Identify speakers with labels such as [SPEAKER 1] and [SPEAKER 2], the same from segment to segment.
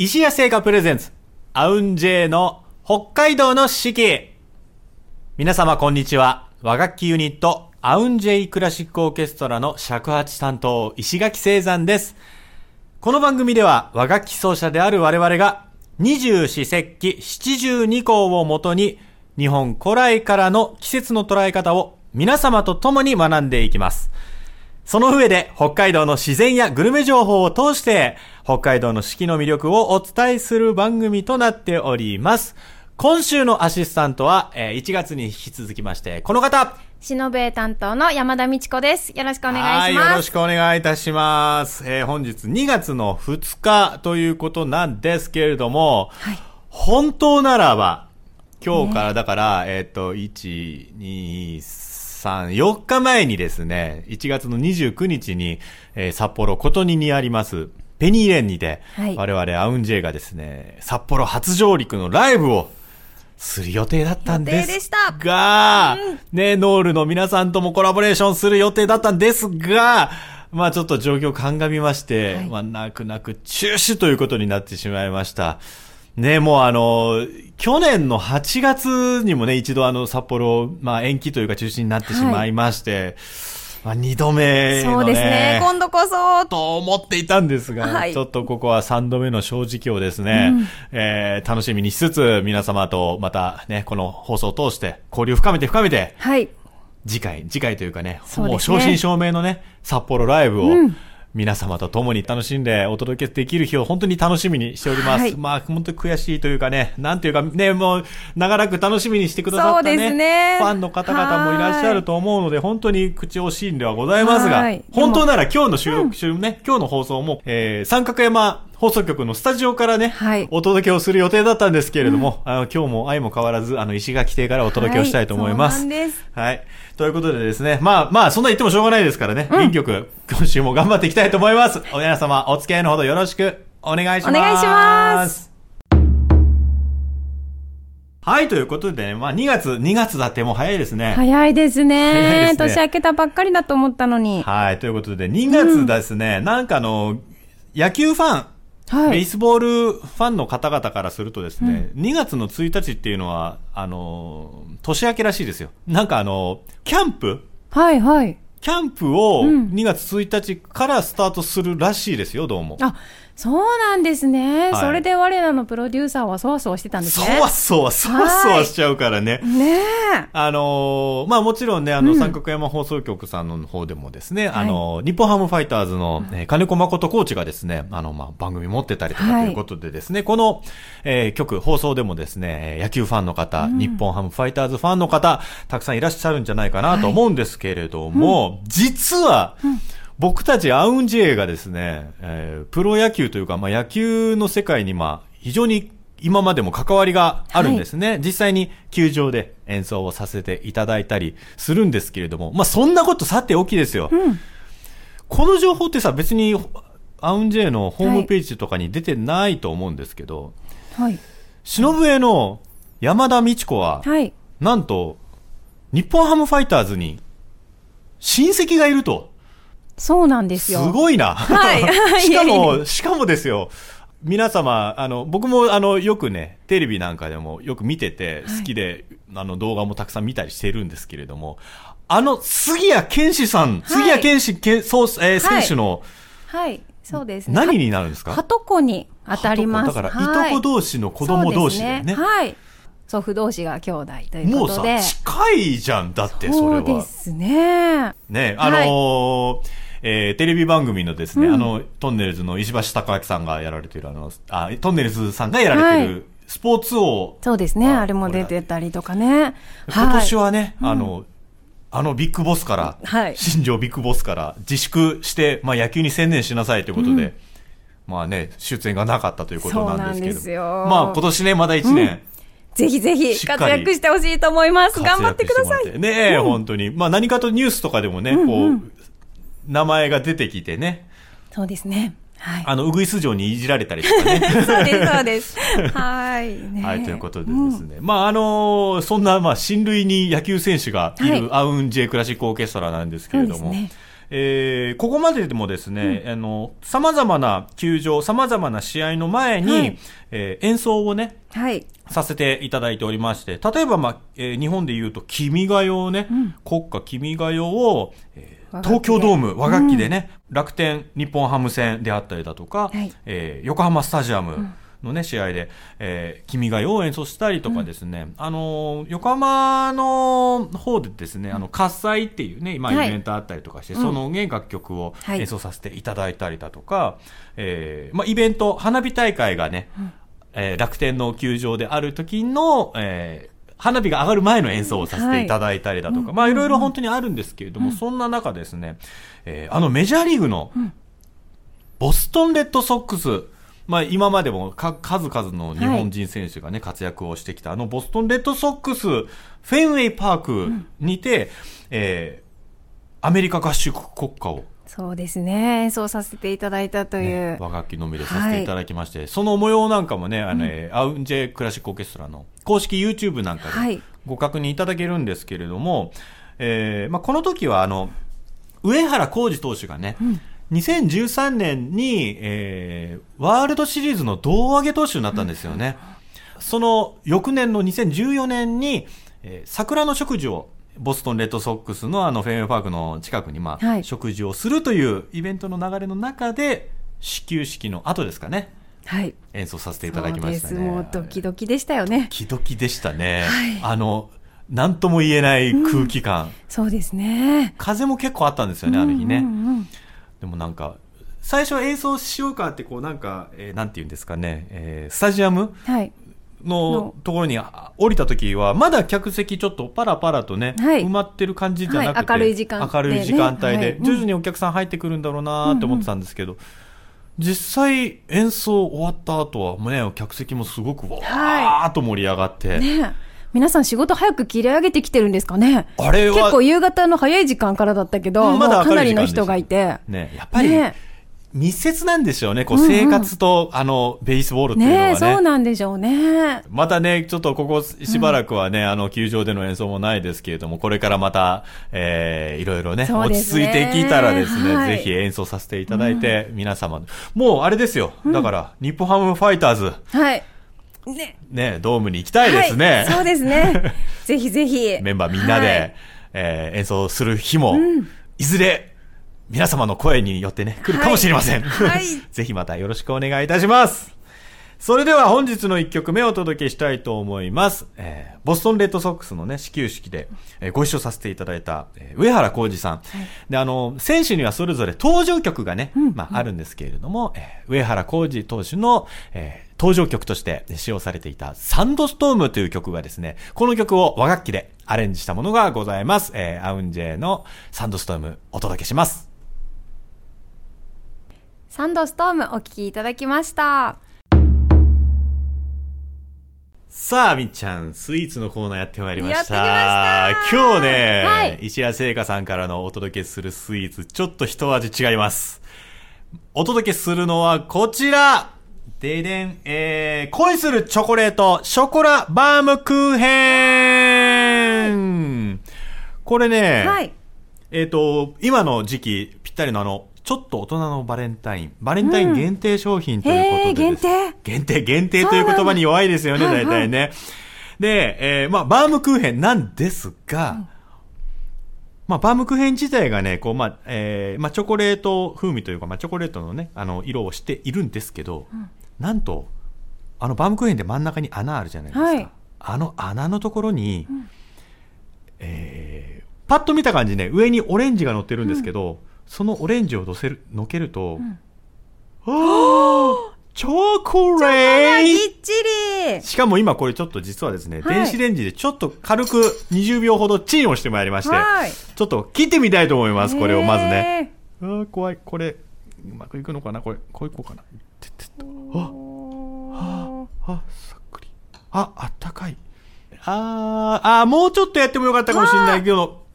[SPEAKER 1] 石屋製菓プレゼンツ、アウンジェイの北海道の四季。皆様こんにちは。和楽器ユニット、アウンジェイクラシックオーケストラの尺八担当、石垣聖山です。この番組では和楽器奏者である我々が二十四節気七十二項をもとに日本古来からの季節の捉え方を皆様と共に学んでいきます。その上で北海道の自然やグルメ情報を通して北海道の四季の魅力をお伝えする番組となっております。今週のアシスタントは、えー1月に引き続きまして、この方
[SPEAKER 2] しのべえ担当の山田美智子です。よろしくお願いし
[SPEAKER 1] はい、よ
[SPEAKER 2] ます。
[SPEAKER 1] ろしくお願いいたします。えー本日2月の2日ということなんですけれども、
[SPEAKER 2] はい。
[SPEAKER 1] 本当ならば、今日からだから、えっ、と、1、2、3、4日前にですね、1月の29日に、えー札幌琴似にあります、ペニーレンにて、
[SPEAKER 2] はい
[SPEAKER 1] 我々アウンジェイがですね、札幌初上陸のライブをする予定だったんです。
[SPEAKER 2] 予定でした
[SPEAKER 1] が、ね、ノールの皆さんともコラボレーションする予定だったんですが、まあちょっと状況鑑みまして、
[SPEAKER 2] はい
[SPEAKER 1] まあ泣く泣く中止ということになってしまいました。ね、もうあの、去年の8月にもね、一度あの、札幌、まあ延期というか中止になってしまいまして、まあ二度目のね、
[SPEAKER 2] そうですね。今度こそ。
[SPEAKER 1] と思っていたんですが、
[SPEAKER 2] はい
[SPEAKER 1] ちょっとここは3度目の正直をですね、えー楽しみにしつつ、皆様とまたね、この放送を通して交流を深めて深めて、
[SPEAKER 2] はい。
[SPEAKER 1] 次回、次回というかね、
[SPEAKER 2] ね
[SPEAKER 1] もう正真正銘のね、札幌ライブを、
[SPEAKER 2] うん
[SPEAKER 1] 皆様と共に楽しんでお届けできる日を本当に楽しみにしております。
[SPEAKER 2] はい。
[SPEAKER 1] まあ、本当に悔しいというかね、なんていうかね、もう、長らく楽しみにしてくださったね、
[SPEAKER 2] ね。
[SPEAKER 1] ファンの方々もいらっしゃると思うので、本当に口惜しいんではございますが
[SPEAKER 2] はい、
[SPEAKER 1] 本当なら今日の収録中ね、今日の放送も、えー、三角山放送局のスタジオからね、
[SPEAKER 2] はい
[SPEAKER 1] お届けをする予定だったんですけれども、あの今日も相も変わらず、あの、石垣邸からお届けをしたいと思います。
[SPEAKER 2] はいそうなんです。
[SPEAKER 1] はい。ということでですね、まあまあ、そんな言ってもしょうがないですからね、元気よく、今週も頑張っていきたいと思います。お皆様、お付き合いのほどよろしくお願いします。
[SPEAKER 2] お願いします。
[SPEAKER 1] はい、ということでね、まあ2月、2月だってもう早いですね。
[SPEAKER 2] 早いですね。
[SPEAKER 1] すね
[SPEAKER 2] 年明けたばっかりだと思ったのに。
[SPEAKER 1] はい、ということで、2月ですね、なんかあの、野球ファン、
[SPEAKER 2] はい。
[SPEAKER 1] ベースボールファンの方々からするとですね、2月の1日っていうのは、あの、年明けらしいですよ。なんかあの、キャンプ？
[SPEAKER 2] はい、はい。
[SPEAKER 1] キャンプを
[SPEAKER 2] うん
[SPEAKER 1] 2月1日からスタートするらしいですよ、どうも。
[SPEAKER 2] あ、そうなんですね。
[SPEAKER 1] はい。
[SPEAKER 2] それで我らのプロデューサーはそわそわしてたんです
[SPEAKER 1] そ
[SPEAKER 2] ね。
[SPEAKER 1] わそわ、そわそわしちゃうからね。
[SPEAKER 2] ねえ。
[SPEAKER 1] あのーまあもちろんね、あの、
[SPEAKER 2] うん。
[SPEAKER 1] 三角山放送局さんの方でもですね、あのー日本ハムファイターズの、えー金子誠コーチがですね、あの、まあ番組持ってたりとかと
[SPEAKER 2] はい。
[SPEAKER 1] いうことでですね、この、えー曲、放送でもですね、えー野球ファンの方、日本ハムファイターズファンの方、たくさんいらっしゃるんじゃないかなと思うんですけれども、実は、僕たちアウンジェイがですね、えープロ野球というか、まあ野球の世界にまあ、非常に今までも関わりがあるんですね。実際に球場で演奏をさせていただいたりするんですけれども、まあそんなことさておきですよ。
[SPEAKER 2] うん。
[SPEAKER 1] この情報ってさ、別にアウンジェイのホームページとかに出てないと思うんですけど、
[SPEAKER 2] はい。
[SPEAKER 1] 篠笛の山田美智子は、
[SPEAKER 2] はい。
[SPEAKER 1] なんと、日本ハムファイターズに親戚がいると。
[SPEAKER 2] そうなんです
[SPEAKER 1] す
[SPEAKER 2] よ。
[SPEAKER 1] ごいな。
[SPEAKER 2] はい
[SPEAKER 1] しかも、しかもですよ。皆様、あの、僕も、あの、よくね、テレビなんかでもよく見てて、
[SPEAKER 2] はい
[SPEAKER 1] 好きで、あの、動画もたくさん見たりしてるんですけれども、あの、杉谷健志さん、杉谷健志、けそうえー選手の、
[SPEAKER 2] はい。そうですね。
[SPEAKER 1] 何になるんですか？
[SPEAKER 2] はとこに当たります。
[SPEAKER 1] だから、
[SPEAKER 2] はい
[SPEAKER 1] いとこ同士の子供同士でね。
[SPEAKER 2] はい。祖父同士が兄弟という
[SPEAKER 1] もうさ
[SPEAKER 2] ことで。、
[SPEAKER 1] 近いじゃん、だって、それ
[SPEAKER 2] そう
[SPEAKER 1] は。
[SPEAKER 2] ですね。
[SPEAKER 1] ね、あのーえーテレビ番組のですね、
[SPEAKER 2] うん
[SPEAKER 1] あの、トンネルズの石橋貴明さんがやられている、あの、あ、トンネルズさんがやられてる、スポーツ王、
[SPEAKER 2] そうですね。
[SPEAKER 1] あ
[SPEAKER 2] あれも出てたりとかね。
[SPEAKER 1] 今年
[SPEAKER 2] は
[SPEAKER 1] はね、あの、あのビッグボスから、
[SPEAKER 2] はい
[SPEAKER 1] 新庄ビッグボスから自粛して、まあ野球に専念しなさいということで、まあね、出演がなかったということなんですけど。まあ今年ね、まだ1年、
[SPEAKER 2] い。ぜひぜひ活躍してほしいと思います。頑張ってください。
[SPEAKER 1] ねえ、本当に。まあ何かとニュースとかでもね、こう、名前が出てきてね、
[SPEAKER 2] そうですね。はい。
[SPEAKER 1] あの、ウグイス城にいじられたりとかね。
[SPEAKER 2] そうです、そうです。はい。ね
[SPEAKER 1] はい、ということでですね。まあ、あのーそんな、まあ、親類に野球選手がいる、
[SPEAKER 2] はい
[SPEAKER 1] アウンジェイクラシックオーケストラなんですけれども、
[SPEAKER 2] ね
[SPEAKER 1] えーここまででもですね、あの、様々な球場、様々な試合の前に、
[SPEAKER 2] はい
[SPEAKER 1] えー演奏をね、
[SPEAKER 2] はい。
[SPEAKER 1] させていただいておりまして、例えば、まあえー日本で言うと、君が代をね、国歌君が代を、えー東京ドーム、和楽器でね、楽天日本ハム戦であったりだとか、
[SPEAKER 2] はい。
[SPEAKER 1] えー横浜スタジアムのね、試合で、えー君が代を演奏したりとかですね、あのー横浜の方でですね、あの、喝采っていうね、今イ
[SPEAKER 2] はい。
[SPEAKER 1] ベントあったりとかして、そのね、楽曲を
[SPEAKER 2] はい。
[SPEAKER 1] 演奏させていただいたりだとか、えーまあ、イベント、花火大会がね、えー楽天の球場である時の、えー花火が上がる前の演奏をさせていただいたりだとか、まあいろいろ本当にあるんですけれども、そんな中ですね、えーあのメジャーリーグの、ボストンレッドソックス、まあ今までもか数々の日本人選手がね、活躍をしてきた、あのボストンレッドソックス、フェンウェイパークにて、えーアメリカ合衆国歌を
[SPEAKER 2] そうですね。演奏させていただいたという。
[SPEAKER 1] ね、和楽器のみでさせていただきまして、その模様なんかもね、あの、えーアウンジェクラシックオーケストラの公式 YouTube なんかで
[SPEAKER 2] はい
[SPEAKER 1] ご確認いただけるんですけれども、えーまあ、この時はあの、上原浩二投手がね、2013年に、えーワールドシリーズの胴上げ投手になったんですよね。その翌年の2014年に、えー桜の食事を、ボストンレッドソックスのあのフェンウェイパークの近くに、まあ、
[SPEAKER 2] はい
[SPEAKER 1] 食事をするというイベントの流れの中で、始球式の後ですかね、
[SPEAKER 2] はい。
[SPEAKER 1] 演奏させていただきましたね。
[SPEAKER 2] そうです。もうドキドキでしたよね。
[SPEAKER 1] ドキドキでしたね。
[SPEAKER 2] はい
[SPEAKER 1] あの、なんとも言えない空気感。
[SPEAKER 2] そうですね。
[SPEAKER 1] 風も結構あったんですよね、あの日ね。
[SPEAKER 2] うんうんうん
[SPEAKER 1] でもなんか、最初演奏しようかって、こうなんか、えーなんて言うんですかね、えースタジアム
[SPEAKER 2] はい。
[SPEAKER 1] の
[SPEAKER 2] の
[SPEAKER 1] ところにあ降りた時は、まだ客席ちょっとパラパラとね、
[SPEAKER 2] はい。
[SPEAKER 1] 埋まってる感じじゃなくて、
[SPEAKER 2] はい明るい時間
[SPEAKER 1] 明るい時間帯で、
[SPEAKER 2] はい。うん
[SPEAKER 1] 徐々にお客さん入ってくるんだろうなって思ってたんですけど、実際演奏終わった後は、もうね、客席もすごくわーっと盛り上がって、
[SPEAKER 2] ね。え皆さん仕事早く切り上げてきてるんですかね。
[SPEAKER 1] あれは
[SPEAKER 2] 結構夕方の早い時間からだったけど、
[SPEAKER 1] うんまだ
[SPEAKER 2] かなりの人がいて。
[SPEAKER 1] ね、やっぱり、
[SPEAKER 2] ね
[SPEAKER 1] 密接なんでしょうね、こう、
[SPEAKER 2] うんうん
[SPEAKER 1] 生活と、あの、ベースボールっていうのはね。
[SPEAKER 2] ねえ、そうなんでしょうね。
[SPEAKER 1] またね、ちょっとここしばらくはね、あの、球場での演奏もないですけれども、これからまた、えー、いろいろね、
[SPEAKER 2] そう
[SPEAKER 1] 落ち着いてきたらですね、
[SPEAKER 2] はい
[SPEAKER 1] ぜひ演奏させていただいて、皆様、もうあれですよ、だから、日本ハムファイターズ、
[SPEAKER 2] はい。ね。
[SPEAKER 1] ね、ドームに行きたいですね。
[SPEAKER 2] はい、そうですね。ぜひぜひ。
[SPEAKER 1] メンバーみんなで、
[SPEAKER 2] はい
[SPEAKER 1] えー演奏する日も、いずれ、皆様の声によってね、来るかもしれません。
[SPEAKER 2] はいはい
[SPEAKER 1] ぜひまたよろしくお願いいたします。それでは本日の一曲目をお届けしたいと思います。えーボストンレッドソックスのね、始球式で、えーご一緒させていただいた、えー上原浩二さん。で、あの、選手にはそれぞれ登場曲がね、まあ、あるんですけれども、えー上原浩二投手の、えー登場曲として使用されていたサンドストームという曲がですね、この曲を和楽器でアレンジしたものがございます。えーアウンジェのサンドストームお届けします。
[SPEAKER 2] サンドストームお聞きいただきました。
[SPEAKER 1] さあ、みっちゃん、スイーツのコーナーやってまいりました。
[SPEAKER 2] やってきました
[SPEAKER 1] 今日ね、
[SPEAKER 2] はい
[SPEAKER 1] 石谷製菓さんからのお届けするスイーツ、ちょっと一味違います。お届けするのはこちらででん、えー、恋するチョコレート、ショコラバームクーヘンこれね、
[SPEAKER 2] はい。
[SPEAKER 1] えっ、と、今の時期ぴったりのあの、ちょっと大人のバレンタイン、バレンタイン限定商品ということでです、
[SPEAKER 2] へー
[SPEAKER 1] 限定？限定という言葉に弱いですよね、
[SPEAKER 2] そうなんだ。
[SPEAKER 1] 大体ね。で、えーまあ、バームクーヘンなんですが、まあ、バームクーヘン自体がね、こう、まあ、えーまあ、チョコレート風味というか、まあ、チョコレートのね、あの、色をしているんですけど、なんと、あの、バームクーヘンって真ん中に穴あるじゃないですか。
[SPEAKER 2] はい。
[SPEAKER 1] あの穴のところに、えーパッと見た感じね、上にオレンジが乗ってるんですけど、そのオレンジを乗せる、乗けると、あー チョコレー
[SPEAKER 2] ぎっちり
[SPEAKER 1] しかも今これちょっと実はですね、
[SPEAKER 2] はい
[SPEAKER 1] 電子レンジでちょっと軽く20秒ほどチンをしてまいりまして、
[SPEAKER 2] はい
[SPEAKER 1] ちょっと切ってみたいと思います、これをまずね。
[SPEAKER 2] ね。
[SPEAKER 1] あー怖い、これ、うまくいくのかな？これ、こういこうかな？てってっとあ、あ、あ、さっくり。あ、あったかい。あー、あー、もうちょっとやってもよかったかもしれないけど、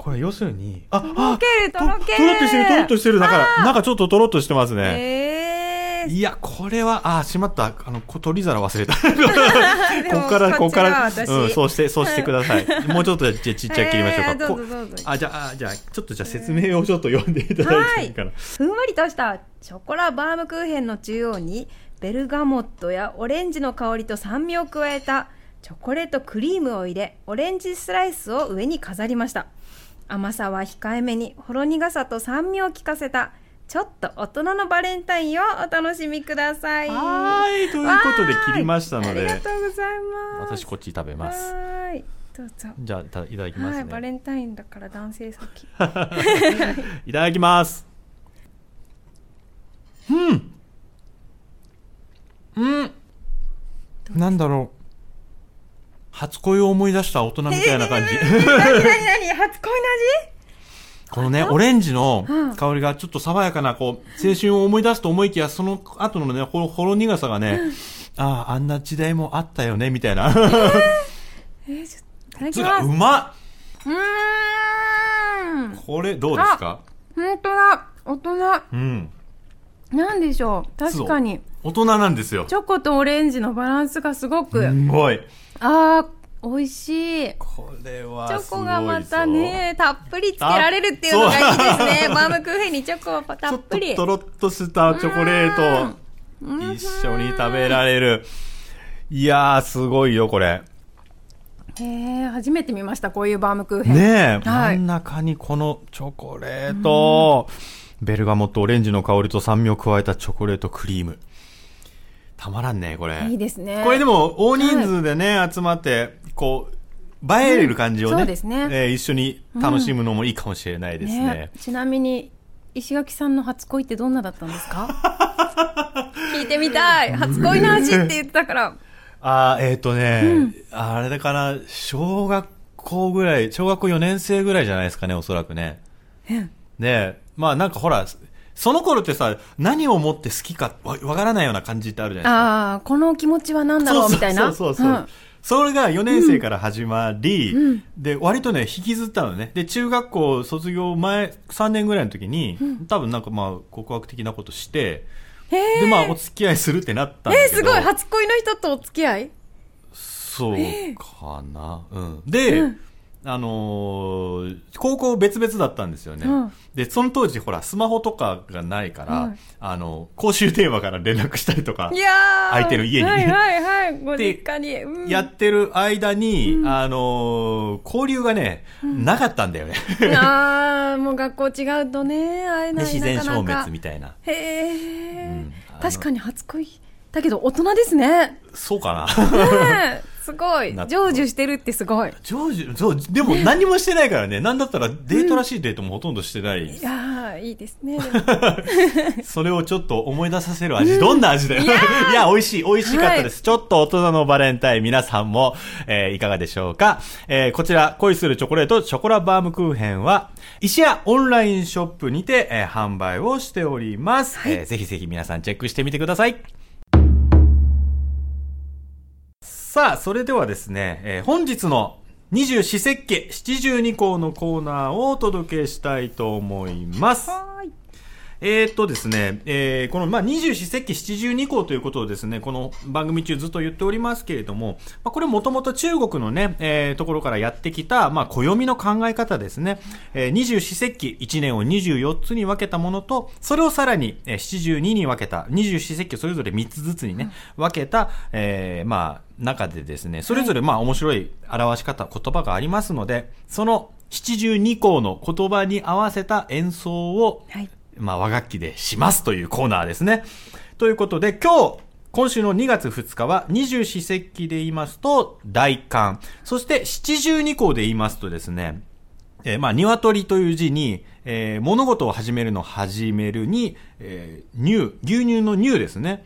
[SPEAKER 1] これ要するに、あ、あ、
[SPEAKER 2] とろけるとろける
[SPEAKER 1] ととろっとしてる、とろっとしてる。だから、なんかちょっととろっとしてますね。
[SPEAKER 2] えです。
[SPEAKER 1] いや、これは、あ、しまった。あの、こ取り皿忘れた。ここから、ここから、うん、そうして、そうしてください。もうちょっと、じゃあちっちゃく切りましょうか。
[SPEAKER 2] えー
[SPEAKER 1] あ、じゃあ、あじゃあ、ちょっとじゃあ説明をちょっと読んでいただいていいかな。
[SPEAKER 2] ふんわりとしたショコラバームクーヘンの中央にベルガモットやオレンジの香りと酸味を加えたチョコレートクリームを入れオレンジスライスを上に飾りました甘さは控えめにほろ苦さと酸味を効かせたちょっと大人のバレンタインをお楽しみください
[SPEAKER 1] はーい、ということで切りましたの
[SPEAKER 2] ありが
[SPEAKER 1] で、
[SPEAKER 2] とうございます
[SPEAKER 1] 私こっち食べます。
[SPEAKER 2] はーいどうぞ
[SPEAKER 1] じゃあ、たいただきます
[SPEAKER 2] はい、バレ
[SPEAKER 1] ね。
[SPEAKER 2] ンタインだから男性先
[SPEAKER 1] いただきます。うん。うん。なんだろう。初恋を思い出した大人みたいな感じ。
[SPEAKER 2] 何何何初恋の味
[SPEAKER 1] このね、オレンジの香りがちょっと爽やかな、こう、青春を思い出すと思いきや、その後のね、ほろほろ苦さがね、ああ、あんな時代もあったよね、みたいな。
[SPEAKER 2] 味えー、ちょっといただき
[SPEAKER 1] つが、うま
[SPEAKER 2] うーん
[SPEAKER 1] これ、どうですか
[SPEAKER 2] 本当だ大人
[SPEAKER 1] うん。
[SPEAKER 2] なんでしょう確かに
[SPEAKER 1] 大人なんですよ。
[SPEAKER 2] チョコとオレンジのバランスがすごく、
[SPEAKER 1] すごい。
[SPEAKER 2] あー美味しい。
[SPEAKER 1] これは
[SPEAKER 2] チ
[SPEAKER 1] すごいぞ。
[SPEAKER 2] ョコがまたねたっぷりつけられるっていうのがいいですね。バームクーヘンにチョコをた
[SPEAKER 1] ちょ
[SPEAKER 2] っぷり。
[SPEAKER 1] とろっとしたチョコレート
[SPEAKER 2] うん。
[SPEAKER 1] 一緒に食べられる。いやー、すごいよ、これ。
[SPEAKER 2] へえ初めて見ましたこういうバームクーヘン。
[SPEAKER 1] ねえ、
[SPEAKER 2] はい。
[SPEAKER 1] 真ん中にこのチョコレート、ベルガモットオレンジの香りと酸味を加えたチョコレートクリーム。たまらんね、これ。
[SPEAKER 2] いいですね。
[SPEAKER 1] これでも、大人数でね、集まって、こう、映える感じをね、
[SPEAKER 2] うんそうですね。
[SPEAKER 1] えー一緒に楽しむのもいいかもしれないですね。
[SPEAKER 2] ね。ちなみに石垣さんの初恋ってどんなだったんですか？聞いてみたい。初恋の味って言ってたから。
[SPEAKER 1] あーえっ、とね、あれだから、小学校ぐらい、小学校4年生ぐらいじゃないですかね、おそらくね。で、まあなんかほら、その頃ってさ、何をもって好きかわわからないような感じってあるじゃないですか。
[SPEAKER 2] ああこの気持ちは何だろうみたいな？
[SPEAKER 1] そうそうそうそう。
[SPEAKER 2] ん
[SPEAKER 1] それが4年生から始まり、で、割とね、引きずったのね。で、中学校卒業前、3年ぐらいの時に、多分なんかまあ、告白的なことして、で、まあ、お付き合いするってなったんだ。
[SPEAKER 2] えー、すごい初恋の人とお付き合い？
[SPEAKER 1] そうかな。うん。で、あのー高校別々だったんですよね。
[SPEAKER 2] うん。
[SPEAKER 1] で、その当時、ほら、スマホとかがないから、
[SPEAKER 2] はい
[SPEAKER 1] あの、公衆電話から連絡したりとか
[SPEAKER 2] い、やー。
[SPEAKER 1] 相手の家に。
[SPEAKER 2] はいはいはい。ご実家に、うん。
[SPEAKER 1] やってる間に、あのー交流がね、なかったんだよね。
[SPEAKER 2] ああもう学校違うとね会え
[SPEAKER 1] で
[SPEAKER 2] ない
[SPEAKER 1] 自然消滅みたいな。
[SPEAKER 2] へえ、確かに初恋。だけど大人ですね。
[SPEAKER 1] そうかな。
[SPEAKER 2] ねえすごい
[SPEAKER 1] な
[SPEAKER 2] 成就してるってすごい
[SPEAKER 1] ジョージ、そう、でも何もしてないからね。なんだったらデートらしいデートもほとんどしてない。
[SPEAKER 2] いやーいいですね
[SPEAKER 1] それをちょっと思い出させる味、どんな味だよ。い
[SPEAKER 2] いや
[SPEAKER 1] や美味しい、美味しかったです。ちょっと大人のバレンタイン、皆さんも、えーいかがでしょうか。えーこちら、恋するチョコレート、チョコラバームクーヘンは、石屋オンラインショップにて、えー販売をしております、えーぜひぜひ皆さんチェックしてみてください。さあ、それではですね、えー本日の二十四節気七十二項のコーナーをお届けしたいと思います。えーっとですね、えーこの、まあ、二十四節気七十二項ということをですね、この番組中ずっと言っておりますけれども、まあ、これもともと中国のね、えーところからやってきた、まあ、暦の考え方ですね。え二十四節気、一年を二十四つに分けたものと、それをさらに、七十二に分けた、二十四節気それぞれ三つずつにね、分けた、えーまあ、中でですね、それぞれまあ面白い表し方、言葉がありますので、その七十二項の言葉に合わせた演奏を、
[SPEAKER 2] はい
[SPEAKER 1] まあ、和楽器でしますというコーナーですね。ということで、今日、今週の2月2日は、二十四節気で言いますと、大寒。そして、七十二項で言いますとですね、えーまあ、鶏という字に、えー物事を始めるの始めるに、えー乳、牛乳の乳ですね。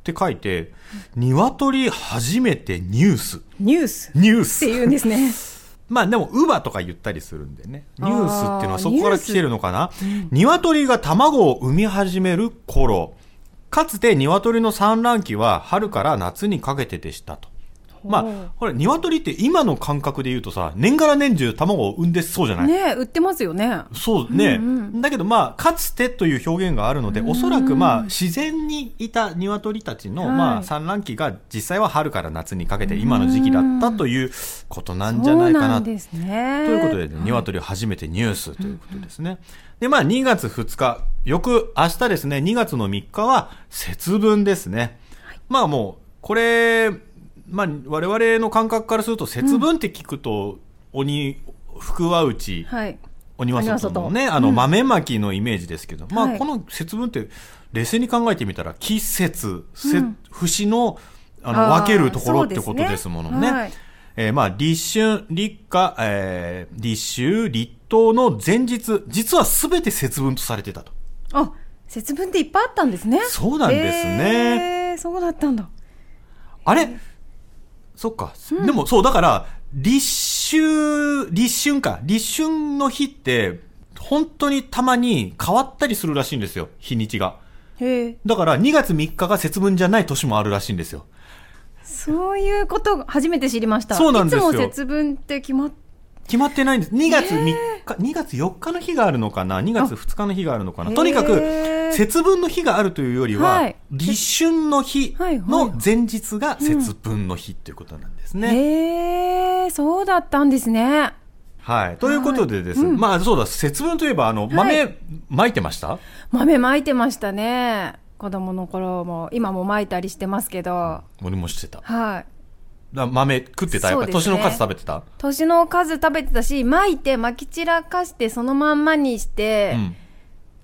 [SPEAKER 1] って書いて、鶏初めてニュース。
[SPEAKER 2] ニュースっ
[SPEAKER 1] ニュース
[SPEAKER 2] て。言うんですね
[SPEAKER 1] まあでも、乳母とか言ったりするんでね。ニュースっていうのはそこから来てるのかな？鶏が卵を産み始める頃。かつて鶏の産卵期は春から夏にかけてでしたと。まあ、ほら、鶏って今の感覚で言うとさ、年がら年中卵を産んでそうじゃない、
[SPEAKER 2] ねえ売ってますよね。
[SPEAKER 1] そうね、
[SPEAKER 2] うんうん
[SPEAKER 1] だけどまあ、かつてという表現があるので、
[SPEAKER 2] うん
[SPEAKER 1] おそらくまあ、自然にいた鶏たちの、
[SPEAKER 2] はい
[SPEAKER 1] まあ、産卵期が実際は春から夏にかけて今の時期だったということなんじゃないかな。
[SPEAKER 2] そうなんですね。
[SPEAKER 1] ということで、ね、鶏を初めてニュースということですね。で、まあ、2月2日、翌明日ですね、2月の3日は節分ですね。まあもう、これ、まあ、我々の感覚からすると、節分って聞くと、鬼、福は内、
[SPEAKER 2] はい。
[SPEAKER 1] 鬼は外のね、あの、
[SPEAKER 2] うん
[SPEAKER 1] 豆まきのイメージですけど、まあ、
[SPEAKER 2] はい
[SPEAKER 1] この節分って、冷静に考えてみたら、季節、せ
[SPEAKER 2] うん
[SPEAKER 1] 節の、あの、分けるところってことですものね。
[SPEAKER 2] はい
[SPEAKER 1] えーまあ、立春、立夏、えー立秋、立冬の前日、実はすべて節分とされてたと。
[SPEAKER 2] あ、節分っていっぱいあったんですね。
[SPEAKER 1] そうなんですね。
[SPEAKER 2] へーそうだったんだ。
[SPEAKER 1] あれそっか。でも、そう、だから、立秋、立春か。立春の日って、本当にたまに変わったりするらしいんですよ、日にちが。
[SPEAKER 2] へえ。
[SPEAKER 1] だから、2月3日が節分じゃない年もあるらしいんですよ。
[SPEAKER 2] そういうこと初めて知りました。
[SPEAKER 1] そうなんですよ
[SPEAKER 2] いつも節分って決まっ
[SPEAKER 1] 決まってないんです。2月3日、2月4日の日があるのかな ?2 月2日の日があるのかな？とにかく、節分の日があるというよりは、
[SPEAKER 2] はい
[SPEAKER 1] 立春の日
[SPEAKER 2] はいはい
[SPEAKER 1] の前日が節分の日っていうことなんですね。
[SPEAKER 2] へえ、そうだったんですね。
[SPEAKER 1] はい。ということでですね、
[SPEAKER 2] うん
[SPEAKER 1] まあそうだ、節分といえば、あの、豆、
[SPEAKER 2] は
[SPEAKER 1] まいてました？
[SPEAKER 2] 豆まいてましたね。子供の頃も、今もまいたりしてますけど。
[SPEAKER 1] 俺もしてた。
[SPEAKER 2] はい。
[SPEAKER 1] だ豆食ってた？やっぱり
[SPEAKER 2] ね
[SPEAKER 1] の数食べてた？
[SPEAKER 2] 年の数食べてたし、まいて、まき散らかして、そのまんまにして、
[SPEAKER 1] うん。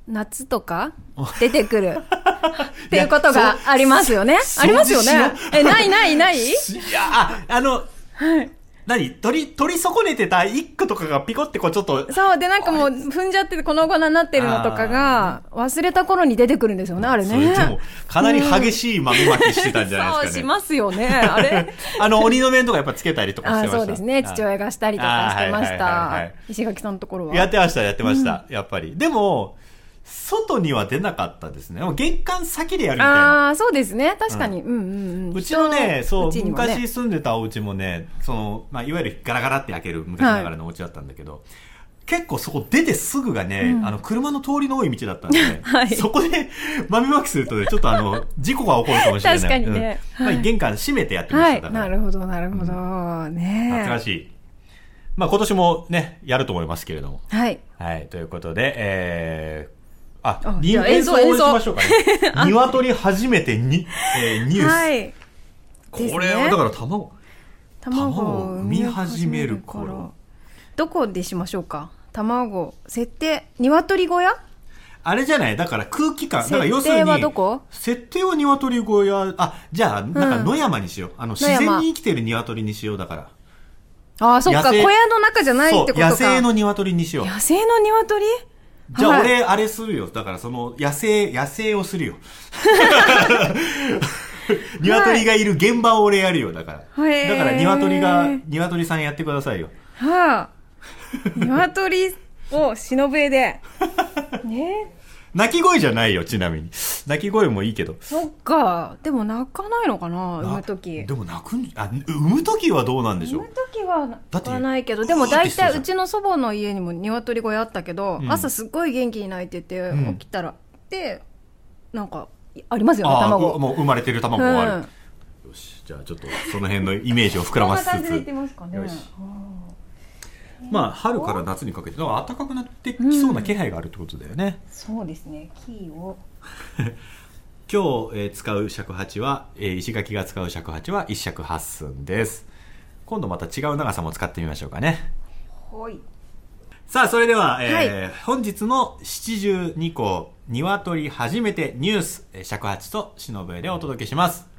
[SPEAKER 2] 夏とか出てくる。っていうことがありますよね。
[SPEAKER 1] そ
[SPEAKER 2] ありますよね。え、ないないない？
[SPEAKER 1] いや、あ、あの、何？取り、取り損ねてた一個とかがピコってこうちょっと、
[SPEAKER 2] そう、で、なんかもう、踏んじゃってて粉々になってるのとかが、忘れた頃に出てくるんですよね、あれね。
[SPEAKER 1] かなり激しい豆まきしてたんじゃない
[SPEAKER 2] そう
[SPEAKER 1] ですかね。
[SPEAKER 2] しますよね、あれ。
[SPEAKER 1] あの、鬼の面とかやっぱつけたりとかして
[SPEAKER 2] あ
[SPEAKER 1] ました。
[SPEAKER 2] そうですね。父親がしたりとかしてました
[SPEAKER 1] い。
[SPEAKER 2] 石垣さんのところは。
[SPEAKER 1] やってました、やってました。やっぱり。でも、外には出なかったですね。玄関先でやるみたいな。
[SPEAKER 2] ああ、そうですね。確かに。うんうんうん。
[SPEAKER 1] うちのね、そう、
[SPEAKER 2] ね
[SPEAKER 1] 昔住んでたお家もね、その、まあ、いわゆるガラガラって開ける昔ながらのお家だったんだけど、結構そこ出てすぐがね、あの、車の通りの多い道だったんで、
[SPEAKER 2] はい
[SPEAKER 1] そこで豆まきするとね、ちょっとあの、事故が起こるかもしれない。
[SPEAKER 2] 確かにね
[SPEAKER 1] うんまあ、玄関閉めてやってました。
[SPEAKER 2] はい。
[SPEAKER 1] だから
[SPEAKER 2] なるほど、なるほど。ね
[SPEAKER 1] 懐かしい。まあ、今年もね、やると思いますけれども。
[SPEAKER 2] はい。
[SPEAKER 1] はい、ということで、えー、あ、
[SPEAKER 2] あ
[SPEAKER 1] に
[SPEAKER 2] じゃあ演奏
[SPEAKER 1] 演奏しましょうかね。鶏初めてに、えーニュース。
[SPEAKER 2] はい。
[SPEAKER 1] これは、だから卵。
[SPEAKER 2] 卵
[SPEAKER 1] 卵を
[SPEAKER 2] を
[SPEAKER 1] 産み始める頃
[SPEAKER 2] どこでしましょうか？卵。設定、鶏小屋？
[SPEAKER 1] あれじゃない？だから空気感。だから要
[SPEAKER 2] 設定
[SPEAKER 1] するに。
[SPEAKER 2] はどこ？
[SPEAKER 1] 設定は鶏小屋。あ、じゃあ、なんか野山にしよう。あの、自然に生きてる鶏にしようだから。
[SPEAKER 2] ああ、そっか。小屋の中じゃないってことか。
[SPEAKER 1] 野生の鶏にしよう。
[SPEAKER 2] 野生の鶏？
[SPEAKER 1] じゃあ
[SPEAKER 2] はい
[SPEAKER 1] 俺、あれするよ。だからその、野生、野生をするよ。鶏がいる現場を俺やるよ、だから。
[SPEAKER 2] へー
[SPEAKER 1] だから鶏が、鶏さんやってくださいよ。
[SPEAKER 2] はあ。鶏を忍ぶ絵で。ね
[SPEAKER 1] 鳴き声じゃないよ、ちなみに。鳴き声もいいけど。
[SPEAKER 2] そっか。でも泣かないのかな産むとき。
[SPEAKER 1] でも泣くん、あ、産むときはどうなんでしょう？
[SPEAKER 2] 産むときは泣かないけど、でも大体うちの祖母の家にも鶏小屋あったけど、
[SPEAKER 1] うん
[SPEAKER 2] 朝すっごい元気に泣いてて、
[SPEAKER 1] うん
[SPEAKER 2] 起きたら、で、なんか、ありますよね、卵。
[SPEAKER 1] うもう生まれてる卵もある。
[SPEAKER 2] うん
[SPEAKER 1] よし、じゃあちょっとその辺のイメージを膨らませつ
[SPEAKER 2] こんな感じで言って
[SPEAKER 1] つ。
[SPEAKER 2] ますかね。
[SPEAKER 1] よしまあ、春から夏にかけて、暖かくなってきそうな気配があるってことだよね。
[SPEAKER 2] そうですね、キーを。
[SPEAKER 1] 今日、えー使う尺八は、えー石垣が使う尺八は一尺八寸です。今度また違う長さも使ってみましょうかね。
[SPEAKER 2] ほい。
[SPEAKER 1] さあ、それでは、えー本日の七十二項、鶏初めてニュース、えー尺八と忍笛でお届けします。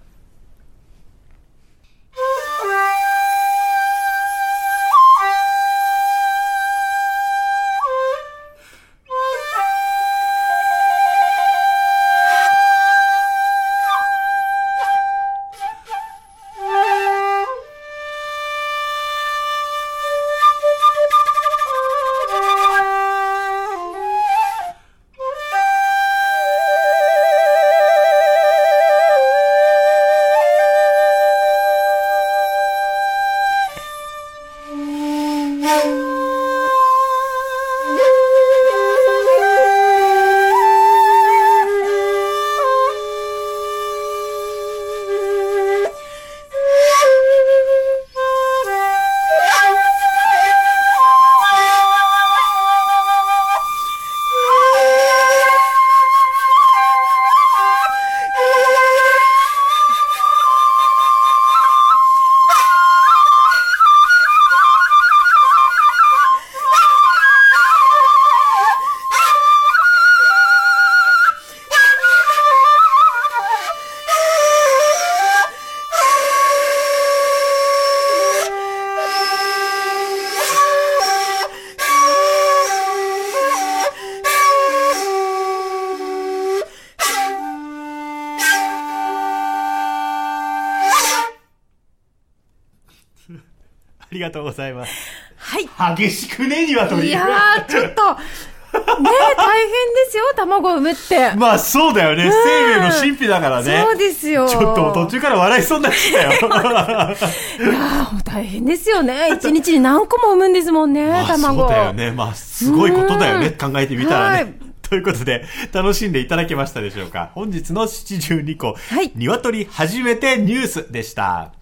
[SPEAKER 1] りがとうございます。
[SPEAKER 2] はい
[SPEAKER 1] 激しくね、鶏。
[SPEAKER 2] いやーちょっとねえ大変ですよ卵を産むって、
[SPEAKER 1] まあそうだよね。生命の神秘だからね。
[SPEAKER 2] そうですよ
[SPEAKER 1] ちょっと途中から笑いそうになってきたよ。
[SPEAKER 2] いやーもう大変ですよね一日に何個も産むんですもんね、
[SPEAKER 1] まあ
[SPEAKER 2] 卵
[SPEAKER 1] そうだよね。まあすごいことだよね。考えてみたらね。
[SPEAKER 2] はい
[SPEAKER 1] ということで、楽しんでいただけましたでしょうか本日の72個、
[SPEAKER 2] はい
[SPEAKER 1] 鶏初めてニュースでした。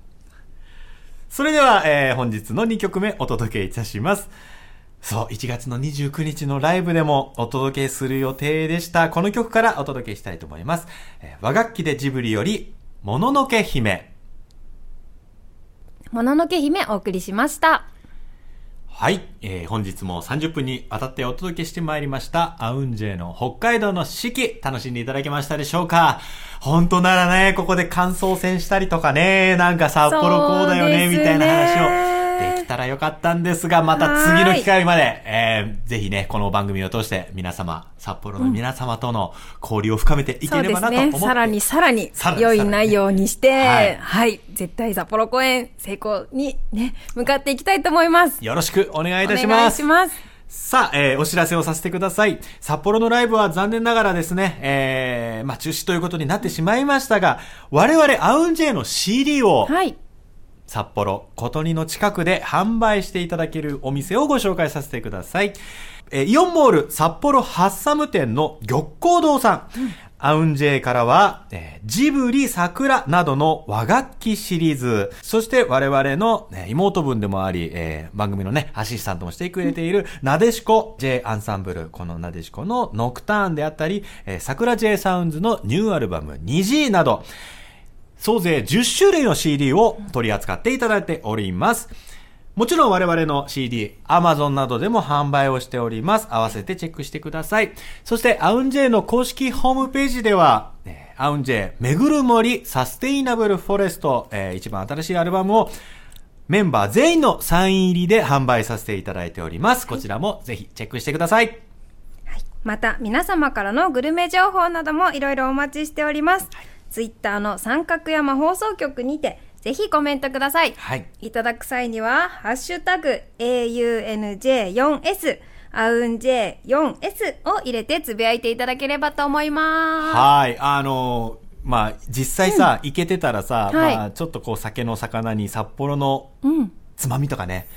[SPEAKER 1] それでは、えー本日の2曲目お届けいたします。そう、1月の29日のライブでもお届けする予定でした。この曲からお届けしたいと思います。えー和楽器でジブリより、もののけ姫。
[SPEAKER 2] もののけ姫お送りしました
[SPEAKER 1] はい、えー本日も30分にわたってお届けしてまいりました、アウンジェの北海道の四季、楽しんでいただけましたでしょうか？本当ならね、ここで感想戦したりとかね、なんか札幌こうだよね、
[SPEAKER 2] ね。
[SPEAKER 1] みたいな話をできたらよかったんですが、また次の機会まで、えーぜひね、この番組を通して皆様、札幌の皆様との交流を深めていければなと思って、
[SPEAKER 2] すね。さらにさらに良い内容にして
[SPEAKER 1] はい。
[SPEAKER 2] はい、絶対札幌公演成功にね向かっていきたいと思います。
[SPEAKER 1] よろしくお願いいたし
[SPEAKER 2] お願
[SPEAKER 1] ます。
[SPEAKER 2] いします。
[SPEAKER 1] さあ、えーお知らせをさせてください。札幌のライブは残念ながらですね、えーまあ中止ということになってしまいましたが、我々アウンジェイの CD を
[SPEAKER 2] はい
[SPEAKER 1] 札幌、琴似の近くで販売していただけるお店をご紹介させてください。えーイオンモール札幌ハッサム店の玉光堂さん。アウンジェイからは、えージブリ桜などの和楽器シリーズ、そして我々の、ね妹分でもあり、えー番組のね、アシスタントもしてくれている、なでしこ J アンサンブル、このなでしこのノクターンであったり、えー桜 J サウンズのニューアルバム 2G など、総勢10種類の CD を取り扱っていただいております。もちろん我々の CD、Amazon などでも販売をしております。合わせてチェックしてください。そして、アウンジェイの公式ホームページでは、えーアウンジェイ、めぐる森サステイナブルフォレスト、えー一番新しいアルバムをメンバー全員のサイン入りで販売させていただいております。こちらもぜひチェックしてください。
[SPEAKER 2] また皆様からのグルメ情報などもいろいろお待ちしております、ツイッターの三角山放送局にてぜひコメントください、
[SPEAKER 1] はい。
[SPEAKER 2] いただく際には「ハッシュタグ #AUNJ4S」アウン J4S を入れてつぶやいていただければと思います。
[SPEAKER 1] はい。あのーまあ、実際さ、行けてたらさ、
[SPEAKER 2] はい。
[SPEAKER 1] まあ、ちょっとこう、酒の魚に札幌の
[SPEAKER 2] うん。
[SPEAKER 1] つまみとかね、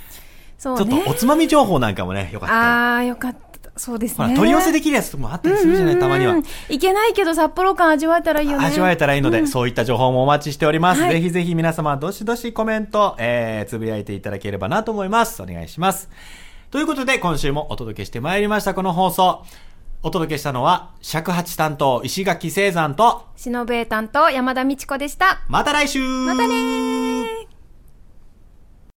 [SPEAKER 2] そうね。
[SPEAKER 1] ちょっとおつまみ情報なんかもね、よかったら。
[SPEAKER 2] ああよかったそうですね
[SPEAKER 1] 取り寄せできるやつとかもあったりするじゃない、たまには
[SPEAKER 2] うん。いけないけど札幌感味わえたらいいよね
[SPEAKER 1] 味わえたらいいので、
[SPEAKER 2] うん
[SPEAKER 1] そういった情報もお待ちしております。
[SPEAKER 2] はい
[SPEAKER 1] ぜひぜひ皆様、どしどしコメント、えー、つぶやいていただければなと思います。お願いします。ということで、今週もお届けしてまいりました、この放送。お届けしたのは、尺八担当、石垣聖山と、
[SPEAKER 2] 篠笛担当山田美智子でした
[SPEAKER 1] また来週
[SPEAKER 2] またねー